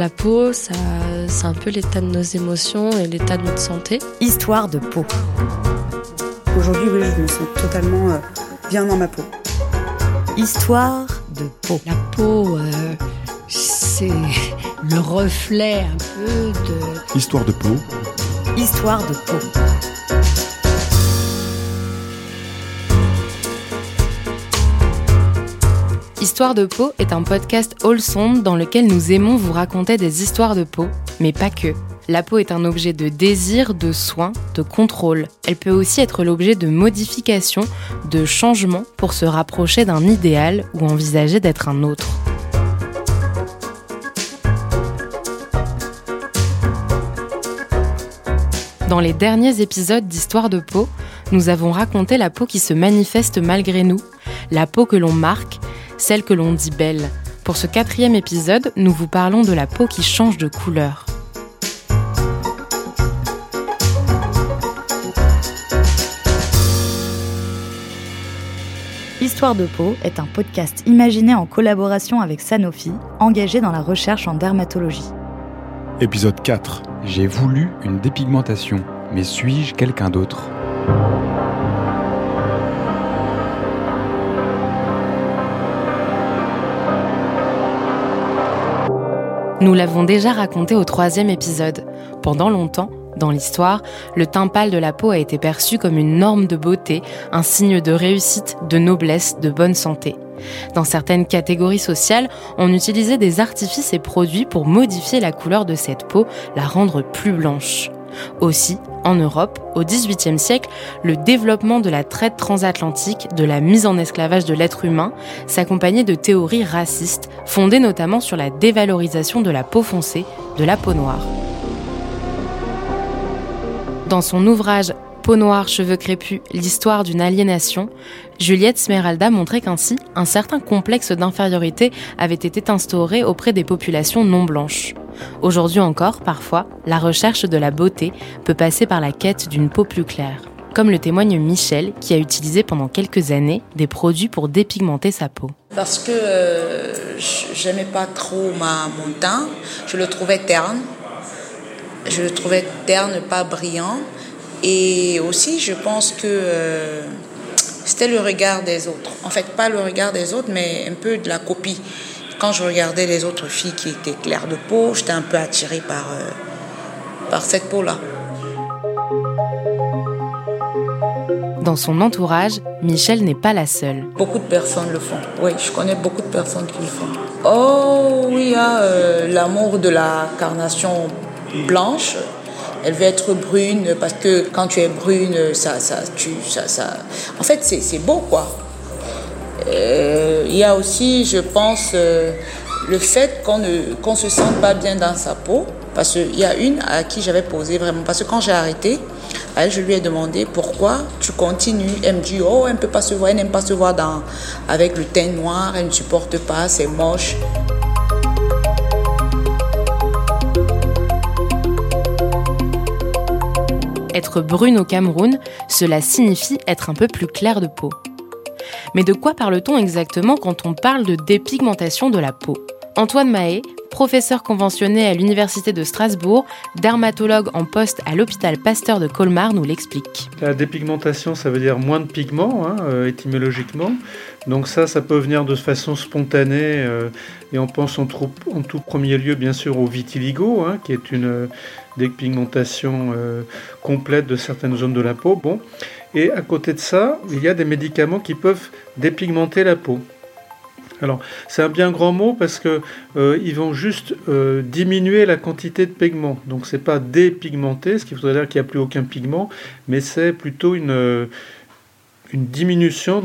la peau, ça, c'est un peu l'état de nos émotions et l'état de notre santé. Histoire de peau. Aujourd'hui, oui, je me sens totalement euh, bien dans ma peau. Histoire de peau. La peau, euh, c'est le reflet un peu de... Histoire de peau. Histoire de peau. Histoire de peau est un podcast wholesome dans lequel nous aimons vous raconter des histoires de peau, mais pas que. La peau est un objet de désir, de soin, de contrôle. Elle peut aussi être l'objet de modifications, de changements pour se rapprocher d'un idéal ou envisager d'être un autre. Dans les derniers épisodes d'Histoire de peau, nous avons raconté la peau qui se manifeste malgré nous, la peau que l'on marque, celle que l'on dit belle. Pour ce quatrième épisode, nous vous parlons de la peau qui change de couleur. Histoire de peau est un podcast imaginé en collaboration avec Sanofi, engagé dans la recherche en dermatologie. Épisode 4. J'ai voulu une dépigmentation, mais suis-je quelqu'un d'autre? Nous l'avons déjà raconté au troisième épisode. Pendant longtemps, dans l'histoire, le teint pâle de la peau a été perçu comme une norme de beauté, un signe de réussite, de noblesse, de bonne santé. Dans certaines catégories sociales, on utilisait des artifices et produits pour modifier la couleur de cette peau, la rendre plus blanche. Aussi, en Europe, au XVIIIe siècle, le développement de la traite transatlantique, de la mise en esclavage de l'être humain, s'accompagnait de théories racistes, fondées notamment sur la dévalorisation de la peau foncée, de la peau noire. Dans son ouvrage Peau noire, cheveux crépus, l'histoire d'une aliénation, Juliette Smeralda montrait qu'ainsi, un certain complexe d'infériorité avait été instauré auprès des populations non blanches. Aujourd'hui encore, parfois, la recherche de la beauté peut passer par la quête d'une peau plus claire. Comme le témoigne Michel, qui a utilisé pendant quelques années des produits pour dépigmenter sa peau. Parce que euh, j'aimais pas trop ma, mon teint, je le trouvais terne. Je le trouvais terne, pas brillant. Et aussi, je pense que euh, c'était le regard des autres. En fait, pas le regard des autres, mais un peu de la copie. Quand je regardais les autres filles qui étaient claires de peau, j'étais un peu attirée par, euh, par cette peau-là. Dans son entourage, Michel n'est pas la seule. Beaucoup de personnes le font. Oui, je connais beaucoup de personnes qui le font. Oh, oui, il y a euh, l'amour de la carnation blanche. Elle veut être brune parce que quand tu es brune, ça, ça, ça, ça... En fait, c'est beau, quoi. Euh, il y a aussi, je pense, euh, le fait qu'on ne se sente pas bien dans sa peau. Parce qu'il y a une à qui j'avais posé vraiment. Parce que quand j'ai arrêté, elle, je lui ai demandé pourquoi tu continues? Elle me dit Oh, elle ne peut pas se voir, elle n'aime pas se voir dans, avec le teint noir, elle ne supporte pas, c'est moche. Être brune au Cameroun, cela signifie être un peu plus clair de peau. Mais de quoi parle-t-on exactement quand on parle de dépigmentation de la peau? Antoine Mahé, professeur conventionné à l'Université de Strasbourg, dermatologue en poste à l'hôpital Pasteur de Colmar, nous l'explique. La dépigmentation, ça veut dire moins de pigments, hein, euh, étymologiquement. Donc ça, ça peut venir de façon spontanée, euh, et on pense en, en, tout premier lieu, bien sûr, au vitiligo, hein, qui est une euh, dépigmentation complète de certaines zones de la peau. Et à côté de ça, il y a des médicaments qui peuvent dépigmenter la peau. Alors, c'est un bien grand mot parce que euh, ils vont juste euh, diminuer la quantité de pigment. Donc, c'est pas dépigmenter, ce qui voudrait dire qu'il n'y a plus aucun pigment, mais c'est plutôt une, euh, diminution.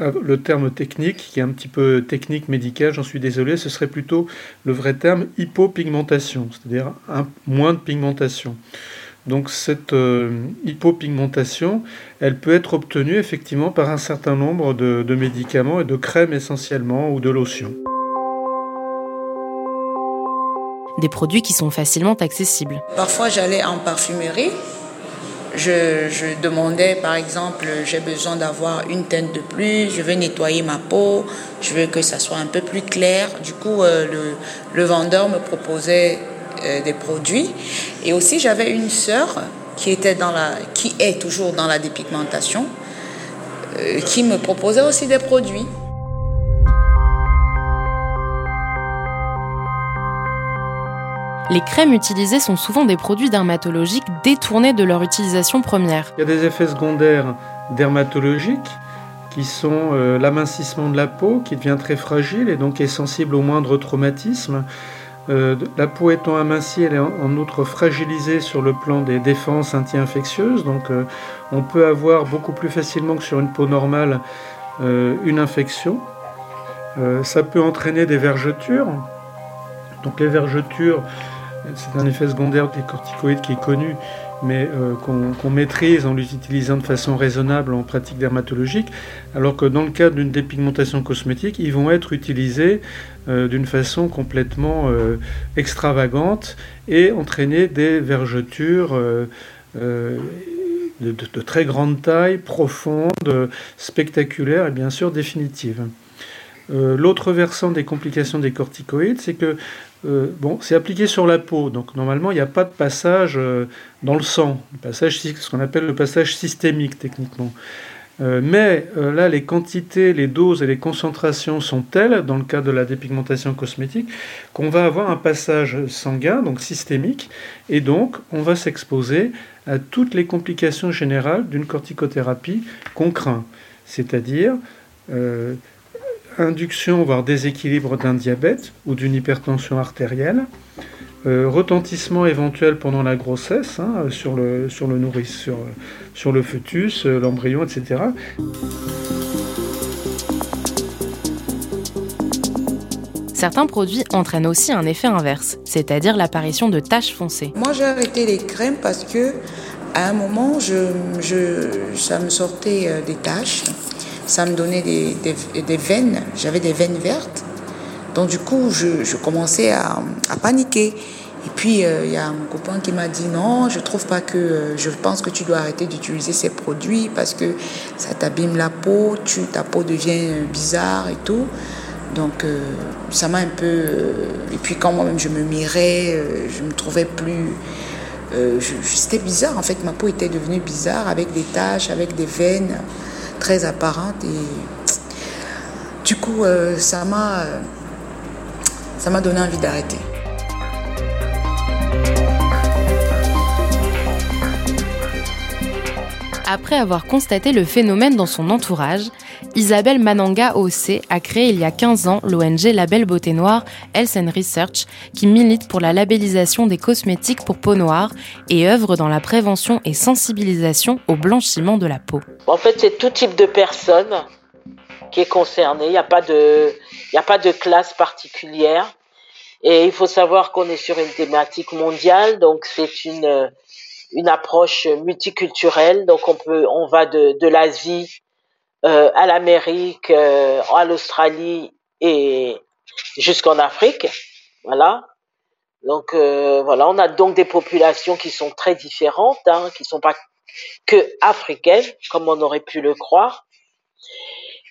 Le terme technique, qui est un petit peu technique médical, j'en suis désolé, ce serait plutôt le vrai terme hypopigmentation, c'est-à-dire moins de pigmentation. Donc cette hypopigmentation, elle peut être obtenue effectivement par un certain nombre de, de médicaments et de crèmes essentiellement ou de lotions. Des produits qui sont facilement accessibles. Parfois j'allais en parfumerie, je, demandais, par exemple, j'ai besoin d'avoir une teinte de plus, je veux nettoyer ma peau, je veux que ça soit un peu plus clair. Du coup, euh, le, vendeur me proposait euh, des produits. Et aussi, j'avais une sœur qui, est toujours dans la dépigmentation, euh, qui me proposait aussi des produits. Les crèmes utilisées sont souvent des produits dermatologiques détournés de leur utilisation première. Il y a des effets secondaires dermatologiques qui sont euh, l'amincissement de la peau qui devient très fragile et donc est sensible au moindre traumatisme. Euh, la peau étant amincie, elle est en, outre fragilisée sur le plan des défenses anti-infectieuses, donc euh, on peut avoir beaucoup plus facilement que sur une peau normale une infection. ça peut entraîner des vergetures. Donc les vergetures, c'est un effet secondaire des corticoïdes qui est connu, mais euh, qu'on maîtrise en l'utilisant de façon raisonnable en pratique dermatologique, alors que dans le cadre d'une dépigmentation cosmétique, ils vont être utilisés euh, d'une façon complètement euh, extravagante et entraîner des vergetures de, très grande taille, profondes, spectaculaires et bien sûr définitives. L'autre versant des complications des corticoïdes, c'est que euh, bon, c'est appliqué sur la peau, donc normalement il n'y a pas de passage euh, dans le sang, le passage, ce qu'on appelle le passage systémique techniquement. Euh, mais là, les quantités, les doses et les concentrations sont telles, dans le cas de la dépigmentation cosmétique, qu'on va avoir un passage sanguin, donc systémique, et donc on va s'exposer à toutes les complications générales d'une corticothérapie qu'on craint, c'est-à-dire induction, voire déséquilibre d'un diabète ou d'une hypertension artérielle, euh, retentissement éventuel pendant la grossesse hein, sur, le, sur le nourrice, sur, sur le fœtus, euh, l'embryon, etc. Certains produits entraînent aussi un effet inverse, c'est-à-dire l'apparition de taches foncées. Moi, j'ai arrêté les crèmes parce que à un moment, je, je, ça me sortait euh, des taches ça me donnait des, des, veines, j'avais des veines vertes. Donc du coup, je, je commençais à, à, paniquer. Et puis, euh, il y a mon copain qui m'a dit non, je trouve pas que, euh, je pense que tu dois arrêter d'utiliser ces produits parce que ça t'abîme la peau, tu, ta peau devient euh, bizarre et tout. Donc ça m'a un peu... et puis quand moi-même je me mirais, je me trouvais plus... C'était bizarre en fait, ma peau était devenue bizarre avec des taches, avec des veines très apparente et du coup euh, ça m'a ça m'a donné envie d'arrêter. Après avoir constaté le phénomène dans son entourage, Isabelle Mananga OC a créé il y a 15 ans l'ONG Label Beauté Noire Health Research qui milite pour la labellisation des cosmétiques pour peau noire et œuvre dans la prévention et sensibilisation au blanchiment de la peau. En fait, c'est tout type de personne qui est concerné. Il n'y a, a pas de classe particulière. Et il faut savoir qu'on est sur une thématique mondiale, donc c'est une une approche multiculturelle. Donc on peut, on va de, de l'Asie euh, à l'Amérique, euh, à l'Australie et jusqu'en Afrique. Voilà. Donc euh, voilà, on a donc des populations qui sont très différentes, hein, qui sont pas que africaines, comme on aurait pu le croire.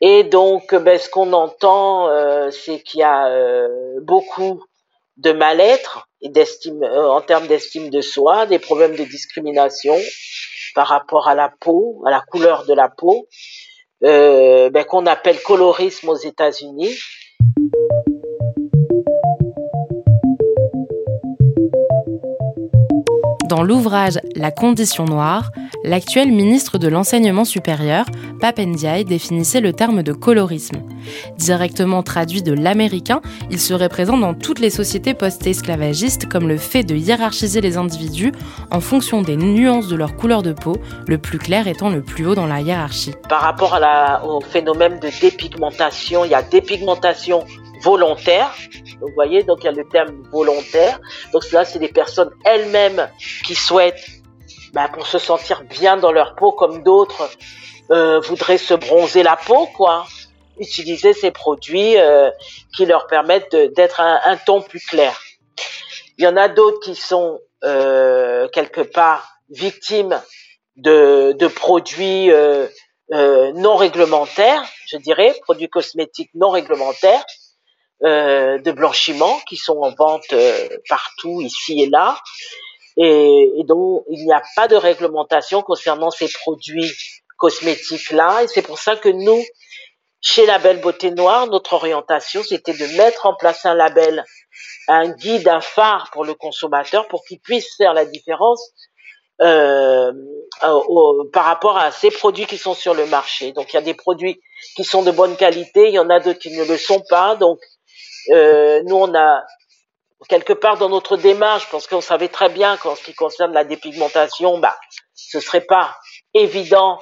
Et donc, ben, ce qu'on entend, euh, c'est qu'il y a euh, beaucoup de mal-être d'estime euh, en termes d'estime de soi, des problèmes de discrimination par rapport à la peau, à la couleur de la peau, euh, ben, qu'on appelle colorisme aux États-Unis. Dans l'ouvrage La condition noire, l'actuel ministre de l'Enseignement supérieur, Papendiaï, définissait le terme de colorisme. Directement traduit de l'américain, il serait présent dans toutes les sociétés post-esclavagistes comme le fait de hiérarchiser les individus en fonction des nuances de leur couleur de peau, le plus clair étant le plus haut dans la hiérarchie. Par rapport au phénomène de dépigmentation, il y a dépigmentation volontaire. Vous voyez, donc il y a le terme volontaire. Donc cela, c'est des personnes elles-mêmes qui souhaitent, bah, pour se sentir bien dans leur peau, comme d'autres euh, voudraient se bronzer la peau, quoi. Utiliser ces produits euh, qui leur permettent d'être un, ton plus clair. Il y en a d'autres qui sont euh, quelque part victimes de, produits euh, euh, non réglementaires, je dirais, produits cosmétiques non réglementaires, de blanchiment qui sont en vente euh, partout, ici et là, et, et dont il n'y a pas de réglementation concernant ces produits cosmétiques-là. Et c'est pour ça que nous, chez Label Beauté Noire, notre orientation, c'était de mettre en place un label, un guide, un phare pour le consommateur pour qu'il puisse faire la différence euh, par rapport à ces produits qui sont sur le marché. Donc il y a des produits qui sont de bonne qualité, il y en a d'autres qui ne le sont pas. Donc euh, nous on a quelque part dans notre démarche, parce qu'on savait très bien qu'en ce qui concerne la dépigmentation, bah ce serait pas évident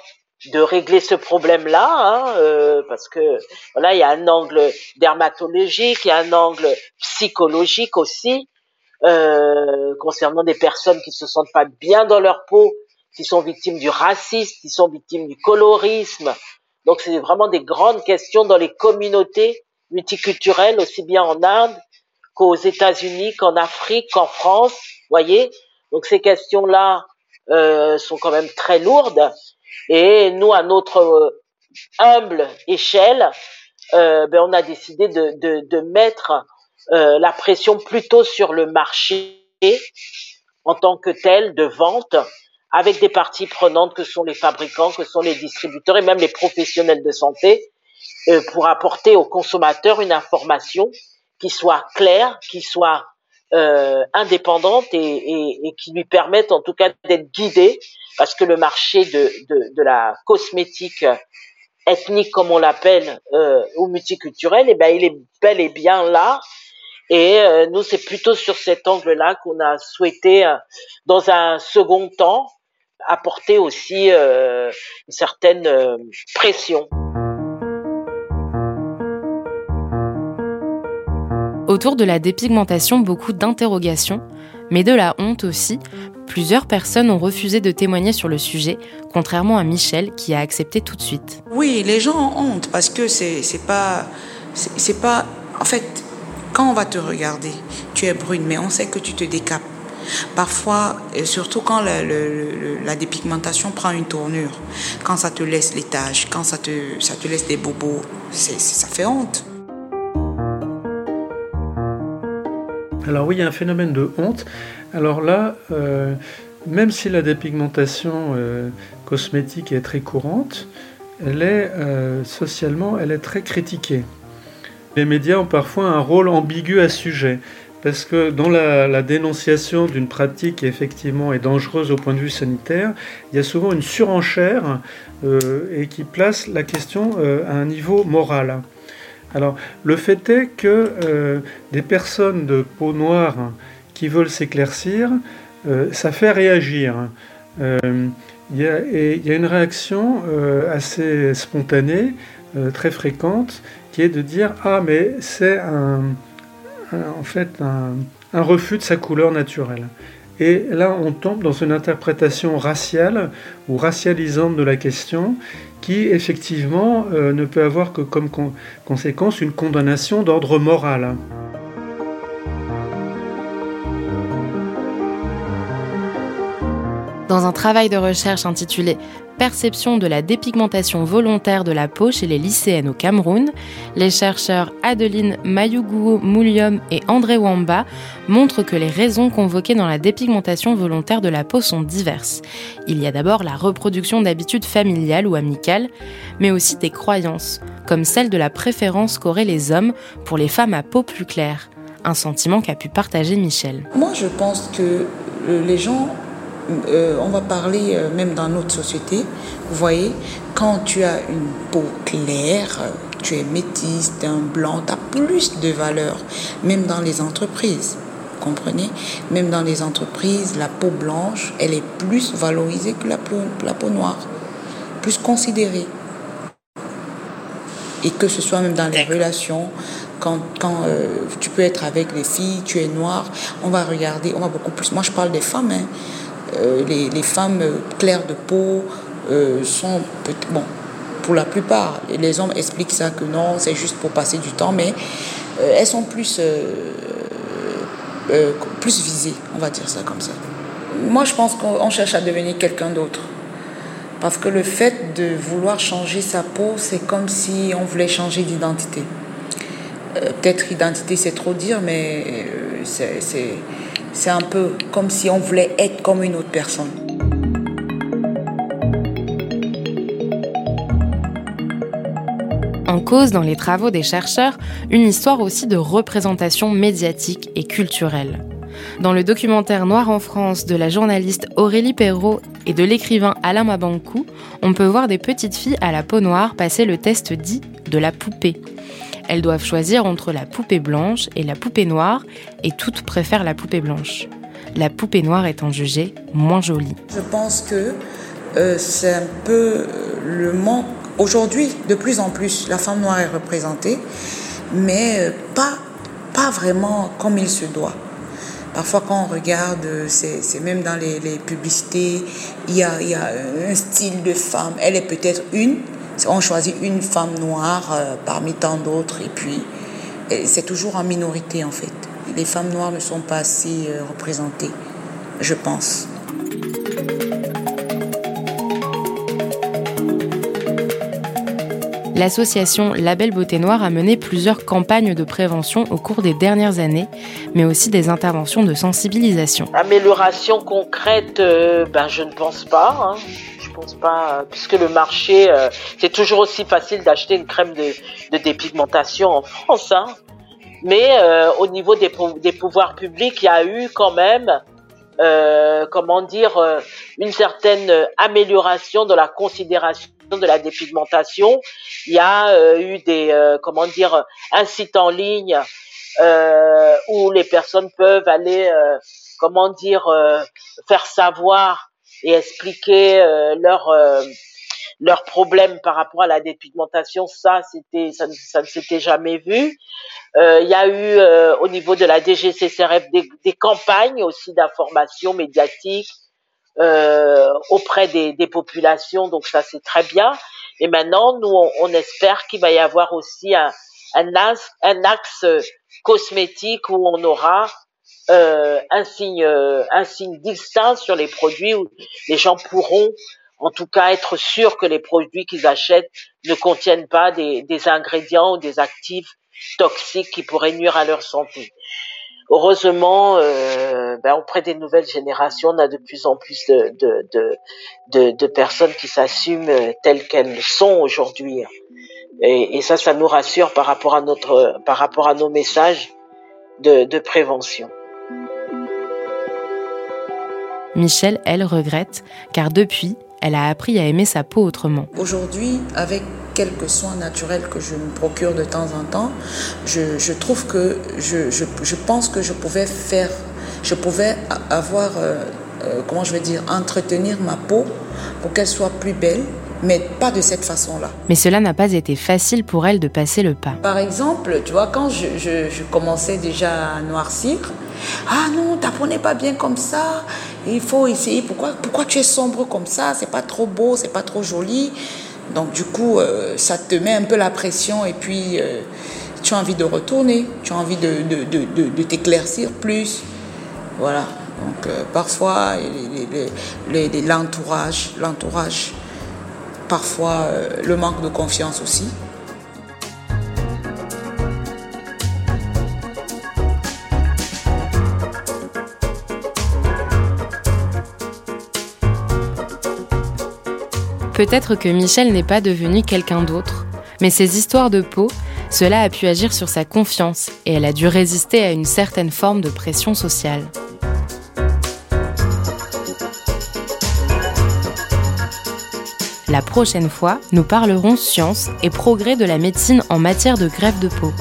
de régler ce problème-là, hein, euh, parce que voilà, il y a un angle dermatologique, il y a un angle psychologique aussi euh, concernant des personnes qui se sentent pas bien dans leur peau, qui sont victimes du racisme, qui sont victimes du colorisme. Donc c'est vraiment des grandes questions dans les communautés multiculturelles, aussi bien en Inde qu'aux États-Unis, qu'en Afrique, qu'en France. Voyez. Donc ces questions-là euh, sont quand même très lourdes et nous, à notre euh, humble échelle, euh, ben, on a décidé de, de, de mettre euh, la pression plutôt sur le marché en tant que tel de vente avec des parties prenantes que sont les fabricants, que sont les distributeurs et même les professionnels de santé euh, pour apporter aux consommateurs une information qui soit claire, qui soit euh, indépendante et, et, et, qui lui permette en tout cas d'être guidé parce que le marché de, de, de la cosmétique ethnique comme on l'appelle euh, ou multiculturelle, eh ben il est bel et bien là. Et euh, nous, c'est plutôt sur cet angle-là qu'on a souhaité, euh, dans un second temps, apporter aussi euh, une certaine euh, pression. Autour de la dépigmentation, beaucoup d'interrogations, mais de la honte aussi. Plusieurs personnes ont refusé de témoigner sur le sujet, contrairement à Michel qui a accepté tout de suite. Oui, les gens ont honte parce que c'est pas c'est pas en fait quand on va te regarder, tu es brune mais on sait que tu te décapes. Parfois, et surtout quand la, dépigmentation prend une tournure, quand ça te laisse les taches, quand ça te, ça te laisse des bobos, ça fait honte. Alors oui, il y a un phénomène de honte. Alors là, euh, même si la dépigmentation euh, cosmétique est très courante, elle est euh, socialement, elle est très critiquée. Les médias ont parfois un rôle ambigu à ce sujet. Parce que dans la, la dénonciation d'une pratique qui effectivement est dangereuse au point de vue sanitaire, il y a souvent une surenchère et qui place la question à un niveau moral. Alors, le fait est que euh, des personnes de peau noire qui veulent s'éclaircir, euh, ça fait réagir. Euh, il y, a, une réaction assez spontanée, très fréquente, qui est de dire Ah, mais c'est en fait un refus de sa couleur naturelle. Et là, on tombe dans une interprétation raciale ou racialisante de la question qui, effectivement, euh, ne peut avoir que comme con conséquence une condamnation d'ordre moral. Dans un travail de recherche intitulé Perception de la dépigmentation volontaire de la peau chez les lycéennes au Cameroun, les chercheurs Adeline Mayuguo Moulium et André Wamba montrent que les raisons convoquées dans la dépigmentation volontaire de la peau sont diverses. Il y a d'abord la reproduction d'habitudes familiales ou amicales, mais aussi des croyances, comme celle de la préférence qu'auraient les hommes pour les femmes à peau plus claire, un sentiment qu'a pu partager Michel. Moi, je pense que les gens euh, on va parler euh, même dans notre société. Vous voyez, quand tu as une peau claire, tu es métisse, tu es un blanc, tu as plus de valeur, même dans les entreprises. Vous comprenez? Même dans les entreprises, la peau blanche, elle est plus valorisée que la peau, la peau noire, plus considérée. Et que ce soit même dans les relations, quand, quand euh, tu peux être avec les filles, tu es noire, on va regarder, on va beaucoup plus. Moi, je parle des femmes, hein. Euh, les, les, femmes claires de peau euh, sont, bon, pour la plupart, les hommes expliquent ça que non, c'est juste pour passer du temps, mais euh, elles sont plus, plus visées, on va dire ça comme ça. Moi, je pense qu'on cherche à devenir quelqu'un d'autre. Parce que le fait de vouloir changer sa peau, c'est comme si on voulait changer d'identité. Euh, peut-être identité, c'est trop dire, mais euh, c'est un peu comme si on voulait être comme une autre personne. En cause dans les travaux des chercheurs une histoire aussi de représentation médiatique et culturelle. Dans le documentaire Noir en France de la journaliste Aurélie Perrault et de l'écrivain Alain Mabankou, on peut voir des petites filles à la peau noire passer le test dit de la poupée. Elles doivent choisir entre la poupée blanche et la poupée noire, et toutes préfèrent la poupée blanche. La poupée noire étant jugée moins jolie. Je pense que euh, c'est un peu euh, le manque. Aujourd'hui, de plus en plus, la femme noire est représentée, mais euh, pas, pas vraiment comme il se doit. Parfois, quand on regarde, c'est même dans les, publicités, il y, a, un style de femme. Elle est peut-être une. On choisit une femme noire euh, parmi tant d'autres. Et puis, c'est toujours en minorité, en fait. Les femmes noires ne sont pas assez euh, représentées, je pense. L'association Label Beauté Noire a mené plusieurs campagnes de prévention au cours des dernières années, mais aussi des interventions de sensibilisation. Amélioration concrète, euh, ben je ne pense pas. Hein. Pense pas, puisque le marché, euh, c'est toujours aussi facile d'acheter une crème de, dépigmentation en France. Hein. Mais euh, au niveau des, des pouvoirs publics, il y a eu quand même comment dire, une certaine amélioration de la considération de la dépigmentation. Il y a euh, eu des, euh, comment dire, un site en ligne euh, où les personnes peuvent aller, comment dire, faire savoir et expliquer leur leurs problèmes par rapport à la dépigmentation, ça c'était ça, ne s'était jamais vu. Euh, il y a eu au niveau de la DGCCRF des, des campagnes aussi d'information médiatique euh, auprès des, des, populations, donc ça c'est très bien. Et maintenant, nous, on, espère qu'il va y avoir aussi un, un, un axe cosmétique où on aura euh, un signe, un signe distinct sur les produits où les gens pourront, en tout cas, être sûrs que les produits qu'ils achètent ne contiennent pas des, des ingrédients ou des actifs toxiques qui pourraient nuire à leur santé heureusement, euh, ben, auprès des nouvelles générations, on a de plus en plus de, de, de, de, personnes qui s'assument euh, telles qu'elles sont aujourd'hui. Et, et, ça, ça nous rassure par rapport à notre, par rapport à nos messages de, de prévention. Michelle, elle, regrette, car depuis, elle a appris à aimer sa peau autrement. Aujourd'hui, avec quelques soins naturels que je me procure de temps en temps, je, je trouve que je, je, je, pense que je pouvais faire, je pouvais avoir, euh, euh, comment je vais dire, entretenir ma peau pour qu'elle soit plus belle, mais pas de cette façon-là. Mais cela n'a pas été facile pour elle de passer le pas. Par exemple, tu vois, quand je, je, je commençais déjà à noircir, ah non, ta peau n'est pas bien comme ça, il faut essayer, pourquoi, pourquoi tu es sombre comme ça, c'est pas trop beau, c'est pas trop joli. Donc du coup, euh, ça te met un peu la pression et puis euh, tu as envie de retourner, tu as envie de, de, de, t'éclaircir plus. Voilà. Donc euh, parfois, l'entourage, l'entourage, parfois le manque de confiance aussi. Peut-être que Michel n'est pas devenu quelqu'un d'autre, mais ses histoires de peau, cela a pu agir sur sa confiance et elle a dû résister à une certaine forme de pression sociale. La prochaine fois, nous parlerons science et progrès de la médecine en matière de greffe de peau.